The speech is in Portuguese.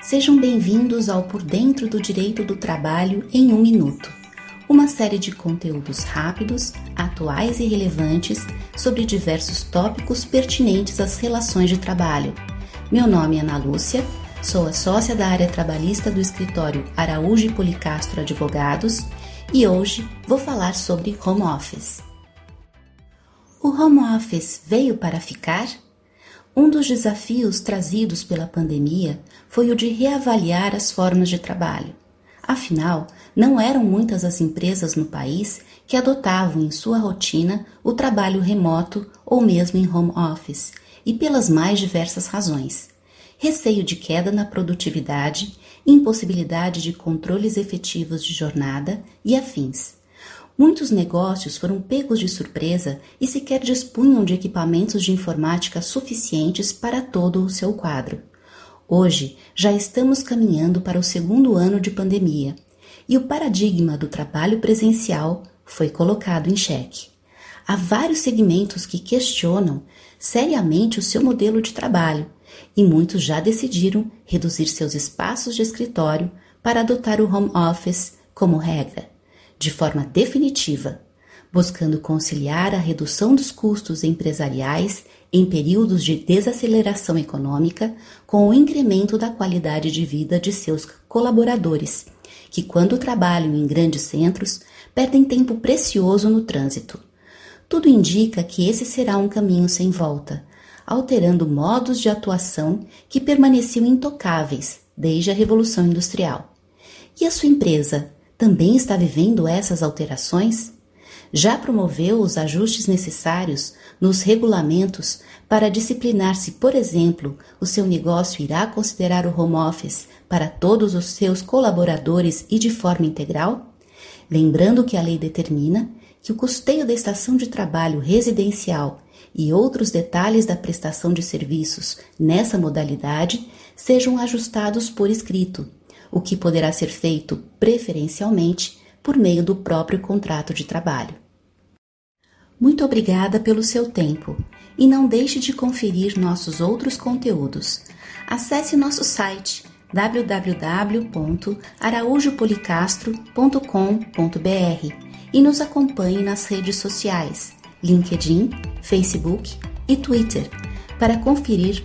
Sejam bem-vindos ao Por Dentro do Direito do Trabalho em um Minuto, uma série de conteúdos rápidos, atuais e relevantes sobre diversos tópicos pertinentes às relações de trabalho. Meu nome é Ana Lúcia, sou a sócia da área trabalhista do escritório Araújo e Policastro Advogados e hoje vou falar sobre home office. O home office veio para ficar? Um dos desafios trazidos pela pandemia foi o de reavaliar as formas de trabalho. Afinal, não eram muitas as empresas no país que adotavam em sua rotina o trabalho remoto ou mesmo em home office, e pelas mais diversas razões. Receio de queda na produtividade, impossibilidade de controles efetivos de jornada e afins. Muitos negócios foram pegos de surpresa e sequer dispunham de equipamentos de informática suficientes para todo o seu quadro. Hoje já estamos caminhando para o segundo ano de pandemia e o paradigma do trabalho presencial foi colocado em xeque. Há vários segmentos que questionam seriamente o seu modelo de trabalho e muitos já decidiram reduzir seus espaços de escritório para adotar o home office como regra de forma definitiva, buscando conciliar a redução dos custos empresariais em períodos de desaceleração econômica com o incremento da qualidade de vida de seus colaboradores, que, quando trabalham em grandes centros, perdem tempo precioso no trânsito. Tudo indica que esse será um caminho sem volta, alterando modos de atuação que permaneciam intocáveis desde a Revolução Industrial. E a sua empresa também está vivendo essas alterações? Já promoveu os ajustes necessários nos regulamentos para disciplinar se, por exemplo, o seu negócio irá considerar o home office para todos os seus colaboradores e de forma integral? Lembrando que a lei determina que o custeio da estação de trabalho residencial e outros detalhes da prestação de serviços nessa modalidade sejam ajustados por escrito o que poderá ser feito preferencialmente por meio do próprio contrato de trabalho. Muito obrigada pelo seu tempo e não deixe de conferir nossos outros conteúdos. Acesse nosso site www.araújopolicastro.com.br e nos acompanhe nas redes sociais LinkedIn, Facebook e Twitter para conferir